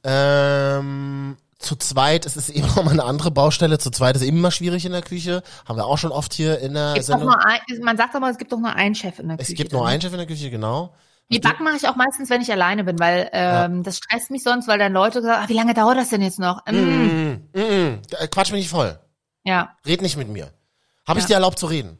[SPEAKER 2] Ähm, zu zweit, es ist eben noch mal eine andere Baustelle. Zu zweit ist immer schwierig in der Küche. Haben wir auch schon oft hier in der
[SPEAKER 1] doch
[SPEAKER 2] Sendung.
[SPEAKER 1] nur ein, man sagt aber, es gibt doch nur einen Chef in der
[SPEAKER 2] Es
[SPEAKER 1] Küche.
[SPEAKER 2] gibt nur einen Chef in der Küche, genau.
[SPEAKER 1] Die Backen mache ich auch meistens, wenn ich alleine bin, weil ähm, das stresst mich sonst, weil dann Leute sagen, ah, wie lange dauert das denn jetzt noch? Mm.
[SPEAKER 2] Mm, mm, mm. Äh, Quatsch mich nicht voll.
[SPEAKER 1] Ja,
[SPEAKER 2] Red nicht mit mir. Habe ich
[SPEAKER 1] Ja.
[SPEAKER 2] dir erlaubt zu reden?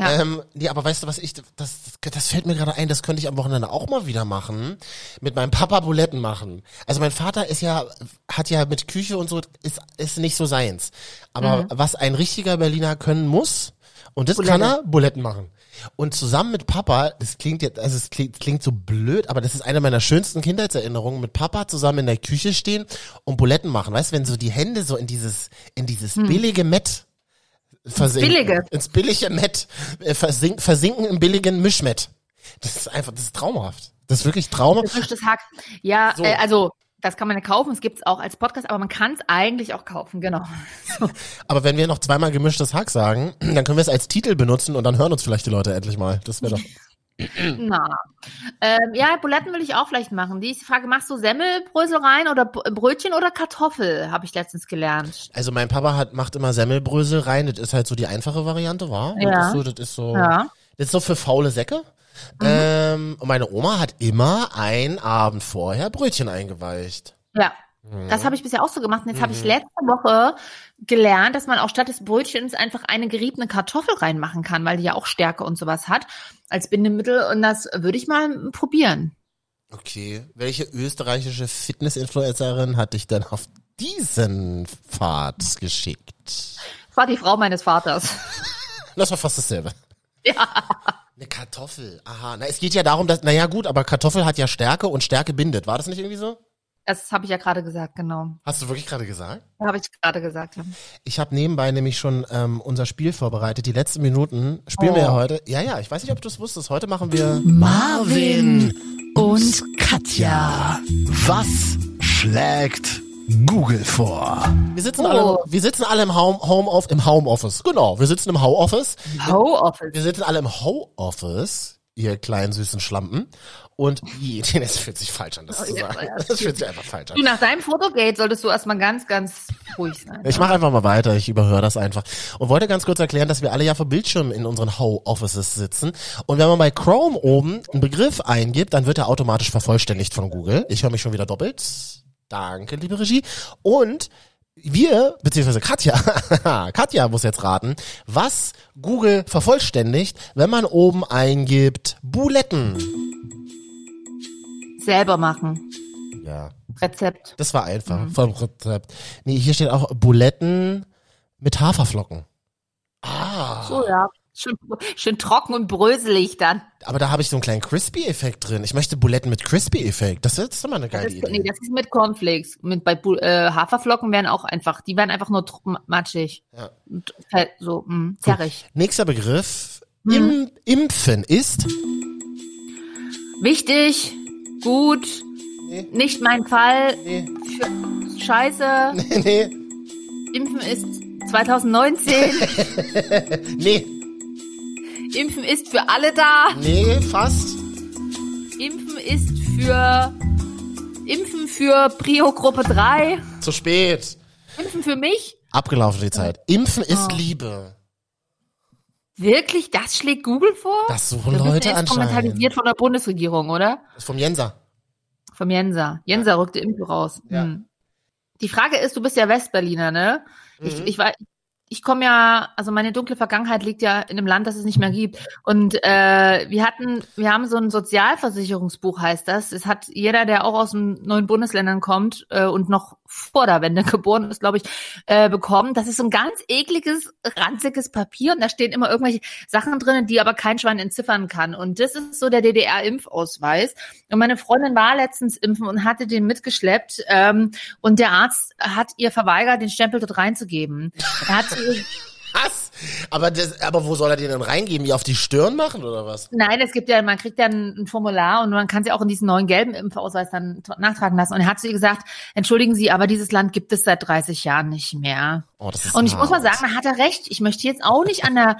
[SPEAKER 1] Ja.
[SPEAKER 2] Ähm, nee, aber weißt du, was ich, das, das, das fällt mir gerade ein, das könnte ich am Wochenende auch mal wieder machen. Mit meinem Papa Buletten machen. Also mein Vater ist ja, hat ja mit Küche und so, ist, ist nicht so seins. Aber was ein richtiger Berliner können muss, und das kann
[SPEAKER 1] Bulette.
[SPEAKER 2] er, Buletten machen. Und zusammen mit Papa, das klingt jetzt, also es klingt, klingt so blöd, aber das ist eine meiner schönsten Kindheitserinnerungen, mit Papa zusammen in der Küche stehen und Buletten machen. Weißt du, wenn so die Hände so in dieses, in dieses billige Mett versinken.
[SPEAKER 1] Billige.
[SPEAKER 2] Ins billige Mett äh, versink, versinken im billigen Mischmett. Das ist einfach, das ist traumhaft. Das ist wirklich traumhaft.
[SPEAKER 1] gemischtes Hack. Ja,
[SPEAKER 2] So.
[SPEAKER 1] äh, also Das kann man ja kaufen, es gibt's auch als Podcast, aber man kann es eigentlich auch kaufen, genau. So. [LAUGHS]
[SPEAKER 2] Aber wenn wir noch zweimal gemischtes Hack sagen, [CLEARS THROAT] dann können wir es als Titel benutzen und dann hören uns vielleicht die Leute endlich mal. Das wäre doch. [LAUGHS]
[SPEAKER 1] Na. Ähm, ja, Buletten will ich auch vielleicht machen. Die Frage, machst du Semmelbrösel rein oder Brötchen oder Kartoffel, habe ich letztens gelernt.
[SPEAKER 2] Also mein Papa hat, macht immer Semmelbrösel rein. Das ist halt so die einfache Variante, war?
[SPEAKER 1] Ja.
[SPEAKER 2] Das ist so, das ist so,
[SPEAKER 1] Ja.
[SPEAKER 2] das ist so für faule Säcke. Ähm, und meine Oma hat immer einen Abend vorher Brötchen eingeweicht.
[SPEAKER 1] Ja. Das habe ich bisher auch so gemacht. Und jetzt habe ich letzte Woche gelernt, dass man auch statt des Brötchens einfach eine geriebene Kartoffel reinmachen kann, weil die ja auch Stärke und sowas hat als Bindemittel. Und das würde ich mal probieren.
[SPEAKER 2] Okay. Welche österreichische Fitness-Influencerin hat dich denn auf diesen Pfad geschickt?
[SPEAKER 1] Das war die Frau meines Vaters.
[SPEAKER 2] Das war fast dasselbe. [LAUGHS]
[SPEAKER 1] Ja.
[SPEAKER 2] Eine Kartoffel. Aha. Na, es geht ja darum, dass, naja gut, aber Kartoffel hat ja Stärke und Stärke bindet. War das nicht irgendwie so?
[SPEAKER 1] Das habe ich ja gerade gesagt, genau.
[SPEAKER 2] Hast du wirklich gerade gesagt?
[SPEAKER 1] Habe ich gerade gesagt. Ja.
[SPEAKER 2] Ich habe nebenbei nämlich schon ähm, unser Spiel vorbereitet. Die letzten Minuten spielen wir
[SPEAKER 1] Oh.
[SPEAKER 2] ja heute. Ja, ja, ich weiß nicht, ob du es wusstest. Heute machen wir
[SPEAKER 4] Marvin und Katja. Was schlägt Google vor?
[SPEAKER 2] Wir sitzen
[SPEAKER 1] Oh.
[SPEAKER 2] alle, wir sitzen alle im Home, Home of, im Homeoffice. Genau, wir sitzen im Homeoffice.
[SPEAKER 1] Homeoffice.
[SPEAKER 2] Wir sitzen alle im Homeoffice, ihr kleinen süßen Schlampen. Und je, [LAUGHS] das fühlt sich falsch an, das
[SPEAKER 1] Oh,
[SPEAKER 2] zu sagen.
[SPEAKER 1] ja.
[SPEAKER 2] Das fühlt sich einfach falsch an.
[SPEAKER 1] Du, nach deinem Fotogate solltest du erstmal ganz, ganz ruhig sein.
[SPEAKER 2] Ich mache einfach mal weiter, ich überhöre das einfach. Und wollte ganz kurz erklären, dass wir alle ja vor Bildschirmen in unseren Ho-Offices sitzen. Und wenn man bei Chrome oben einen Begriff eingibt, dann wird er automatisch vervollständigt von Google. Ich höre mich schon wieder doppelt. Danke, liebe Regie. Und wir, beziehungsweise Katja, [LAUGHS] Katja muss jetzt raten, was Google vervollständigt, wenn man oben eingibt Buletten.
[SPEAKER 1] Selber machen.
[SPEAKER 2] Ja,
[SPEAKER 1] Rezept.
[SPEAKER 2] das war einfach vom Rezept. Nee, hier steht auch Buletten mit Haferflocken. Ah.
[SPEAKER 1] So, ja. Schön, schön trocken und bröselig dann.
[SPEAKER 2] Aber da habe ich so einen kleinen Crispy-Effekt drin. Ich möchte Buletten mit Crispy-Effekt. Das ist doch mal eine
[SPEAKER 1] Das
[SPEAKER 2] geile
[SPEAKER 1] ist, nee,
[SPEAKER 2] Idee.
[SPEAKER 1] das ist mit Cornflakes. Mit, bei äh, Haferflocken wären auch einfach, die wären einfach nur matschig.
[SPEAKER 2] Ja.
[SPEAKER 1] Und so, mh, zerrig.
[SPEAKER 2] Nächster Begriff.
[SPEAKER 1] Hm.
[SPEAKER 2] Im, Impfen ist.
[SPEAKER 1] Wichtig, gut,
[SPEAKER 2] Nee.
[SPEAKER 1] nicht mein Fall,
[SPEAKER 2] Nee,
[SPEAKER 1] scheiße, [LAUGHS]
[SPEAKER 2] nee,
[SPEAKER 1] Impfen ist 2019, [LAUGHS]
[SPEAKER 2] nee,
[SPEAKER 1] Impfen ist für alle da,
[SPEAKER 2] nee, fast.
[SPEAKER 1] Impfen ist für, Impfen für Prio-Gruppe 3,
[SPEAKER 2] Zu spät.
[SPEAKER 1] Impfen für mich.
[SPEAKER 2] Abgelaufen die Zeit. Impfen ist
[SPEAKER 1] Oh.
[SPEAKER 2] Liebe.
[SPEAKER 1] Wirklich? Das schlägt Google vor?
[SPEAKER 2] Das suchen
[SPEAKER 1] Das
[SPEAKER 2] Leute
[SPEAKER 1] ist
[SPEAKER 2] anscheinend.
[SPEAKER 1] instrumentalisiert von der Bundesregierung, oder?
[SPEAKER 2] Das ist vom Jenser.
[SPEAKER 1] Vom Jenser. Jenser rückte Impfe raus.
[SPEAKER 2] Ja.
[SPEAKER 1] Hm. Die Frage ist, du bist ja Westberliner, ne? Ich,
[SPEAKER 2] Mhm.
[SPEAKER 1] ich war, ich komme ja, also meine dunkle Vergangenheit liegt ja in einem Land, das es nicht mehr gibt. Und äh, wir hatten, wir haben so ein Sozialversicherungsbuch, heißt das. Es hat jeder, der auch aus den neuen Bundesländern kommt äh, und noch vor der Wende geboren ist, glaube ich, äh, bekommen. Das ist so ein ganz ekliges, ranziges Papier und da stehen immer irgendwelche Sachen drin, die aber kein Schwein entziffern kann. Und das ist so der DDR-Impfausweis. Und meine Freundin war letztens impfen und hatte den mitgeschleppt. Ähm, und der Arzt hat ihr verweigert, den Stempel dort reinzugeben. Er hat sie? [LAUGHS]
[SPEAKER 2] Aber, das, aber wo soll er den denn reingeben? Wie auf die Stirn machen oder was?
[SPEAKER 1] nein, es gibt ja, man kriegt ja ein, ein Formular und man kann sie auch in diesen neuen gelben Impfausweis dann nachtragen lassen. Und er hat zu ihr gesagt, entschuldigen Sie, aber dieses Land gibt es seit 30 Jahren nicht mehr.
[SPEAKER 2] Oh, das ist
[SPEAKER 1] Und ich muss mal
[SPEAKER 2] hart.
[SPEAKER 1] sagen, da hat er recht. Ich möchte jetzt auch nicht an der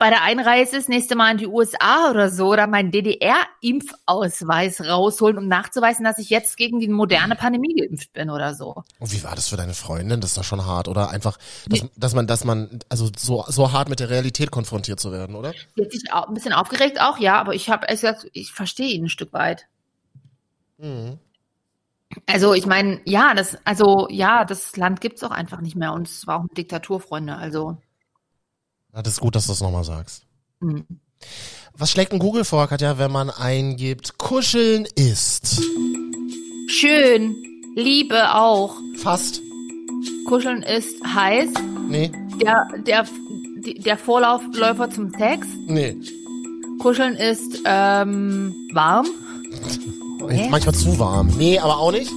[SPEAKER 1] bei der Einreise das nächste Mal in die USA oder so oder meinen DDR-Impfausweis rausholen, um nachzuweisen, dass ich jetzt gegen die moderne Pandemie geimpft bin oder so.
[SPEAKER 2] Und wie war das für deine Freundin? Das ist doch schon hart, oder? Einfach, dass, dass man, dass man, also so, so hart mit der Realität konfrontiert zu werden, oder?
[SPEAKER 1] Sie hat sich auch ein bisschen aufgeregt auch, ja, aber ich habe gesagt, ich verstehe ihn ein Stück weit.
[SPEAKER 2] Mhm.
[SPEAKER 1] Also ich meine, ja, das, also ja, das Land gibt's auch einfach nicht mehr und es war auch eine Diktatur, Freunde. Also
[SPEAKER 2] das ist gut, dass du das nochmal sagst.
[SPEAKER 1] hm.
[SPEAKER 2] Was schlägt denn Google vor, Katja, wenn man eingibt, kuscheln ist?
[SPEAKER 1] schön, Liebe auch.
[SPEAKER 2] Fast?
[SPEAKER 1] Kuscheln ist heiß.
[SPEAKER 2] Nee,
[SPEAKER 1] Der, der, der Vorlaufläufer zum Sex.
[SPEAKER 2] nee.
[SPEAKER 1] Kuscheln ist ähm, warm.
[SPEAKER 2] Jetzt manchmal zu warm. Nee, aber auch nicht.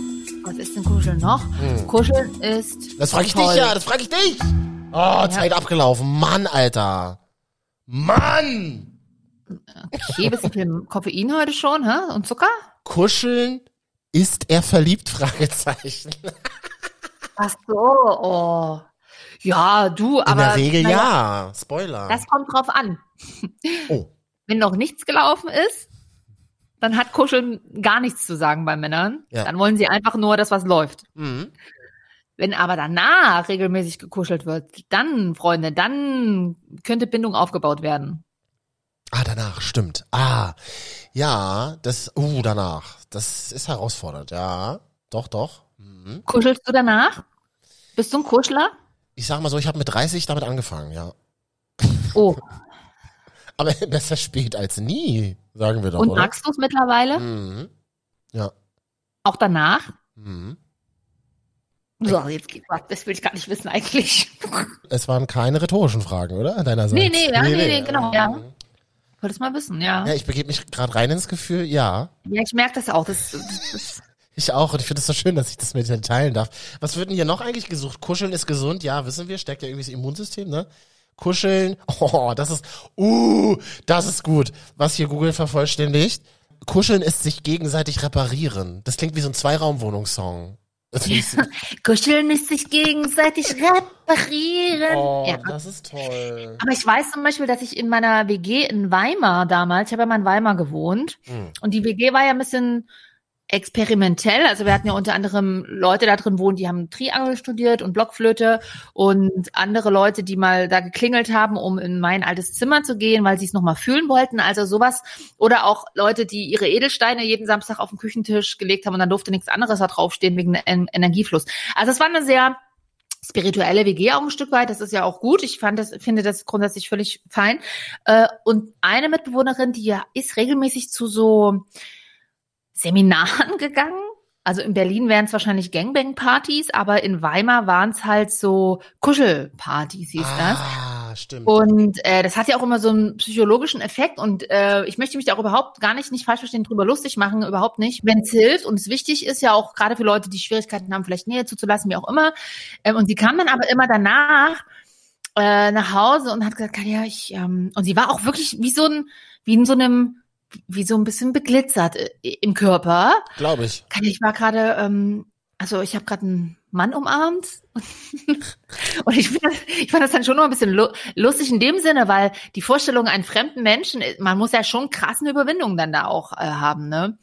[SPEAKER 1] Was ist denn Kuscheln noch? Kuscheln ist.
[SPEAKER 2] Das frage ich
[SPEAKER 1] toll.
[SPEAKER 2] dich ja, das frage ich dich. Oh, Zeit abgelaufen. Mann, Alter. Mann!
[SPEAKER 1] Okay, bisschen viel Koffein heute schon, hä? Und Zucker?
[SPEAKER 2] Kuscheln Ist er verliebt? [LAUGHS] Fragezeichen.
[SPEAKER 1] Ach so, oh. Ja, du,
[SPEAKER 2] In
[SPEAKER 1] aber.
[SPEAKER 2] der Regel
[SPEAKER 1] na
[SPEAKER 2] ja. Spoiler.
[SPEAKER 1] Das kommt drauf an.
[SPEAKER 2] Oh.
[SPEAKER 1] Wenn noch nichts gelaufen ist, dann hat Kuscheln gar nichts zu sagen bei Männern.
[SPEAKER 2] Ja.
[SPEAKER 1] Dann wollen sie einfach nur, dass was läuft.
[SPEAKER 2] Mhm.
[SPEAKER 1] Wenn aber danach regelmäßig gekuschelt wird, dann, Freunde, dann könnte Bindung aufgebaut werden.
[SPEAKER 2] Ah, danach, stimmt. Ah, ja, das, uh, danach. Das ist herausfordernd, ja. Doch, doch. Mhm.
[SPEAKER 1] Kuschelst du danach? Bist du ein Kuschler?
[SPEAKER 2] Ich sag mal so, ich habe mit 30 damit angefangen, ja.
[SPEAKER 1] Oh, [LAUGHS]
[SPEAKER 2] Aber besser spät als nie, sagen wir doch,
[SPEAKER 1] und
[SPEAKER 2] oder?
[SPEAKER 1] magst du es mittlerweile?
[SPEAKER 2] Mhm. Ja.
[SPEAKER 1] Auch danach?
[SPEAKER 2] Mhm.
[SPEAKER 1] So, jetzt geht's was. Das will ich gar nicht wissen eigentlich. [LAUGHS]
[SPEAKER 2] Es waren keine rhetorischen Fragen, oder? Deinerseits.
[SPEAKER 1] Nee, nee, ja, nee, nee, genau, ja.
[SPEAKER 2] Mhm.
[SPEAKER 1] Wolltest mal wissen, ja.
[SPEAKER 2] Ja, ich begebe mich gerade rein ins Gefühl, ja.
[SPEAKER 1] Ja, ich merke das auch. Das, das, das, [LAUGHS]
[SPEAKER 2] Ich auch. Und ich finde es so schön, dass ich das mit dir teilen darf. Was wird denn hier noch eigentlich gesucht? Kuscheln ist gesund, ja, wissen wir, steckt ja irgendwie das Immunsystem, ne? Kuscheln, [LAUGHS] oh, das ist, uh, das ist gut, was hier Google vervollständigt. Kuscheln ist sich gegenseitig reparieren. Das klingt wie so ein Zweiraumwohnungssong. [LAUGHS]
[SPEAKER 1] Kuscheln ist sich gegenseitig reparieren.
[SPEAKER 2] Oh,
[SPEAKER 1] ja.
[SPEAKER 2] das ist toll.
[SPEAKER 1] Aber ich weiß zum Beispiel, dass ich in meiner WG in Weimar damals, ich habe ja mal in Weimar gewohnt,
[SPEAKER 2] Hm.
[SPEAKER 1] und die WG war ja ein bisschen experimentell. Also wir hatten ja unter anderem Leute da drin wohnen, die haben Triangel studiert und Blockflöte und andere Leute, die mal da geklingelt haben, um in mein altes Zimmer zu gehen, weil sie es nochmal fühlen wollten. Also sowas. Oder auch Leute, die ihre Edelsteine jeden Samstag auf den Küchentisch gelegt haben und dann durfte nichts anderes da draufstehen wegen en Energiefluss. Also es war eine sehr spirituelle WG auch ein Stück weit. Das ist ja auch gut. Ich fand das, finde das grundsätzlich völlig fein. Äh, und eine Mitbewohnerin, die ja ist regelmäßig zu so Seminaren [LAUGHS] gegangen. Also in Berlin wären es wahrscheinlich Gangbang-Partys, aber in Weimar waren es halt so Kuschelpartys, hieß das.
[SPEAKER 2] Ah, stimmt.
[SPEAKER 1] Und äh, das hat ja auch immer so einen psychologischen Effekt und äh, ich möchte mich da auch überhaupt gar nicht, nicht falsch verstehen, drüber lustig machen, überhaupt nicht. Wenn es hilft und es wichtig ist ja auch gerade für Leute, die Schwierigkeiten haben, vielleicht Nähe zuzulassen, wie auch immer. Ähm, und sie kam dann aber immer danach äh, nach Hause und hat gesagt, Katja, ich, ähm, und sie war auch wirklich wie so ein, wie in so einem, wie so ein bisschen beglitzert äh, im Körper.
[SPEAKER 2] Glaube ich.
[SPEAKER 1] Ich war gerade, ähm, also ich habe gerade einen Mann umarmt [LAUGHS] und ich, find, ich fand das dann schon noch ein bisschen lu lustig in dem Sinne, weil die Vorstellung einen fremden Menschen, äh, man muss ja schon krassen Überwindungen dann da auch äh, haben, ne?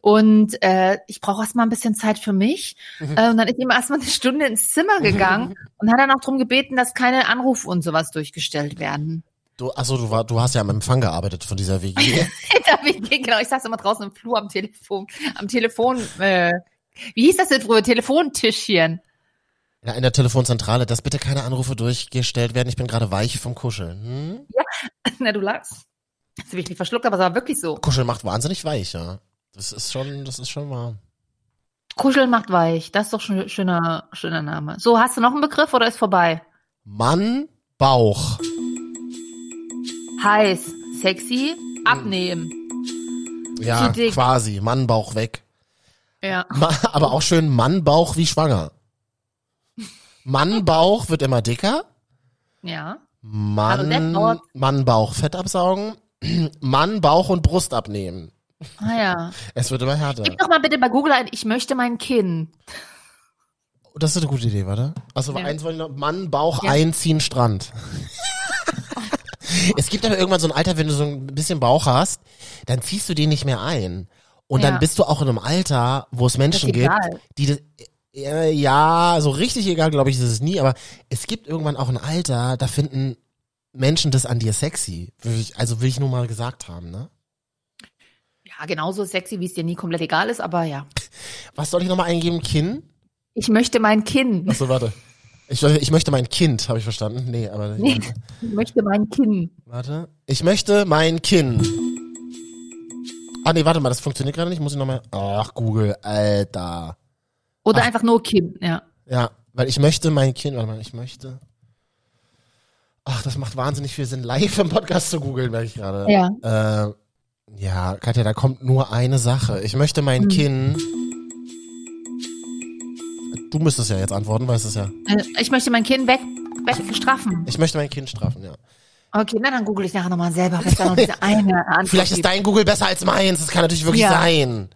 [SPEAKER 1] Und äh, ich brauche erstmal ein bisschen Zeit für mich. Äh, und dann ist ihm erstmal eine Stunde ins Zimmer gegangen [LAUGHS] und hat dann auch darum gebeten, dass keine Anrufe und sowas durchgestellt werden.
[SPEAKER 2] Du, achso, du, war, du hast ja am Empfang gearbeitet von dieser WG. [LAUGHS]
[SPEAKER 1] Da bin ich- genau, ich saß immer draußen im Flur am Telefon, am Telefon, äh, wie hieß das denn früher? Telefontischchen.
[SPEAKER 2] Ja, in der Telefonzentrale, dass bitte keine Anrufe durchgestellt werden. Ich bin gerade weich vom Kuscheln. Hm? [LAUGHS]
[SPEAKER 1] Na, du lagst. Das habe ich nicht verschluckt, aber es war wirklich so.
[SPEAKER 2] Kuscheln macht wahnsinnig weich, ja. Das ist schon, das ist schon wahr.
[SPEAKER 1] Kuscheln macht weich. Das ist doch schon ein schöner, schöner Name. So, hast du noch einen Begriff oder ist vorbei?
[SPEAKER 2] Mann, Bauch.
[SPEAKER 1] Heiß, sexy, abnehmen.
[SPEAKER 2] Ja, quasi. Mann, Bauch weg.
[SPEAKER 1] Ja.
[SPEAKER 2] Aber auch schön Mann, Bauch wie schwanger. Mann, Bauch wird immer dicker.
[SPEAKER 1] Ja. Also
[SPEAKER 2] Mann,
[SPEAKER 1] dauert-
[SPEAKER 2] Mann, Bauch Fett absaugen. [CLEARS THROAT] Mann, Bauch und Brust abnehmen.
[SPEAKER 1] Ah ja.
[SPEAKER 2] Es wird immer härter.
[SPEAKER 1] Gib doch mal bitte bei Google ein, ich möchte mein Kinn.
[SPEAKER 2] Das ist eine gute Idee, warte. Also
[SPEAKER 1] Ja.
[SPEAKER 2] eins noch. Mann, Bauch,
[SPEAKER 1] Ja.
[SPEAKER 2] einziehen, Strand. Es gibt aber irgendwann so ein Alter, wenn du so ein bisschen Bauch hast, dann ziehst du den nicht mehr ein. Und
[SPEAKER 1] Ja.
[SPEAKER 2] dann bist du auch in einem Alter, wo es Menschen gibt, die das, äh, ja, so richtig egal, glaube ich, ist es nie, aber es gibt irgendwann auch ein Alter, da finden Menschen das an dir sexy. Also will ich nur mal gesagt haben, ne?
[SPEAKER 1] Ja, genauso sexy, wie es dir nie komplett egal ist, aber ja.
[SPEAKER 2] Was soll ich nochmal eingeben? Kinn?
[SPEAKER 1] Ich möchte mein Kinn.
[SPEAKER 2] Achso, warte. Ich, ich möchte mein Kind, habe ich verstanden. Nee, aber. [LAUGHS]
[SPEAKER 1] Nee, ich möchte mein Kinn.
[SPEAKER 2] Warte. Ich möchte mein Kinn. Ah, nee, warte mal, das funktioniert gerade nicht. Muss ich nochmal. Ach, Google, Alter.
[SPEAKER 1] Oder einfach nur Kinn, ja.
[SPEAKER 2] Ja, weil ich möchte mein Kind. Warte mal, ich möchte. Ach, das macht wahnsinnig viel Sinn, live im Podcast zu googeln, merke ich gerade.
[SPEAKER 1] Ja.
[SPEAKER 2] Äh, ja, Katja, da kommt nur eine Sache. Ich möchte mein
[SPEAKER 1] Hm.
[SPEAKER 2] Kinn. Du müsstest ja jetzt antworten, weißt es ja.
[SPEAKER 1] Äh, Ich möchte mein Kinn weg, wegstraffen.
[SPEAKER 2] Ich möchte mein Kind strafen, ja.
[SPEAKER 1] Okay, na dann google ich nachher nochmal selber, was da noch diese eine [LAUGHS] Antwort
[SPEAKER 2] Vielleicht ist dein Google besser als meins. Das kann natürlich wirklich
[SPEAKER 1] Ja.
[SPEAKER 2] sein.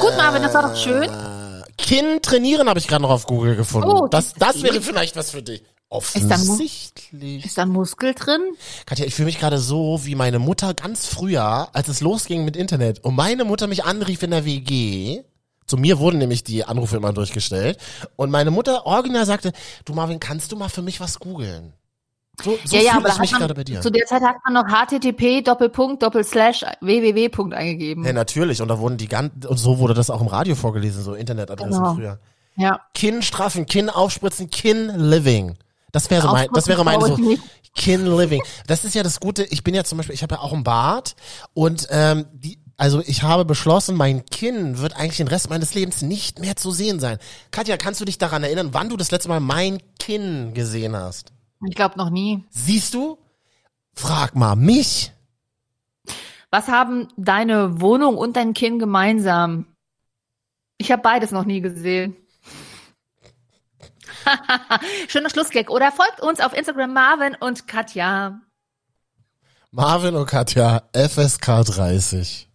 [SPEAKER 1] Gut, Marvin, das war doch schön.
[SPEAKER 2] Äh, Kinn trainieren habe ich gerade noch auf Google gefunden.
[SPEAKER 1] Oh,
[SPEAKER 2] das,
[SPEAKER 1] das
[SPEAKER 2] das wäre vielleicht was für dich. Offensichtlich.
[SPEAKER 1] Ist da ein Muskel drin?
[SPEAKER 2] Katja, ich fühle mich gerade so wie meine Mutter ganz früher, als es losging mit Internet und meine Mutter mich anrief in der WG. Zu mir wurden nämlich die Anrufe immer durchgestellt. Und meine Mutter original sagte, du Marvin, kannst du mal für mich was googeln? So, so
[SPEAKER 1] ja, ja, aber
[SPEAKER 2] mich
[SPEAKER 1] man,
[SPEAKER 2] bei dir.
[SPEAKER 1] zu der Zeit hat man noch http Doppelpunkt Doppelslash www eingegeben.
[SPEAKER 2] Ja, natürlich. Und da wurden die ganz, und so wurde das auch im Radio vorgelesen, so Internetadressen
[SPEAKER 1] Genau.
[SPEAKER 2] früher.
[SPEAKER 1] Ja.
[SPEAKER 2] Kinn straffen, Kinn aufspritzen, Kinn living. Das wäre so mein, das wäre meine so, Kinn living. Das ist ja das Gute. Ich bin ja zum Beispiel, ich habe ja auch einen Bart und ähm, die, also ich habe beschlossen, mein Kinn wird eigentlich den Rest meines Lebens nicht mehr zu sehen sein. Katja, kannst du dich daran erinnern, wann du das letzte Mal mein Kinn gesehen hast?
[SPEAKER 1] Ich glaube noch nie.
[SPEAKER 2] Siehst du? Frag mal mich.
[SPEAKER 1] Was haben deine Wohnung und dein Kind gemeinsam? Ich habe beides noch nie gesehen. [LAUGHS] Schöner Schlussgag. Oder folgt uns auf Instagram Marvin und Katja.
[SPEAKER 2] Marvin und Katja, FSK 30.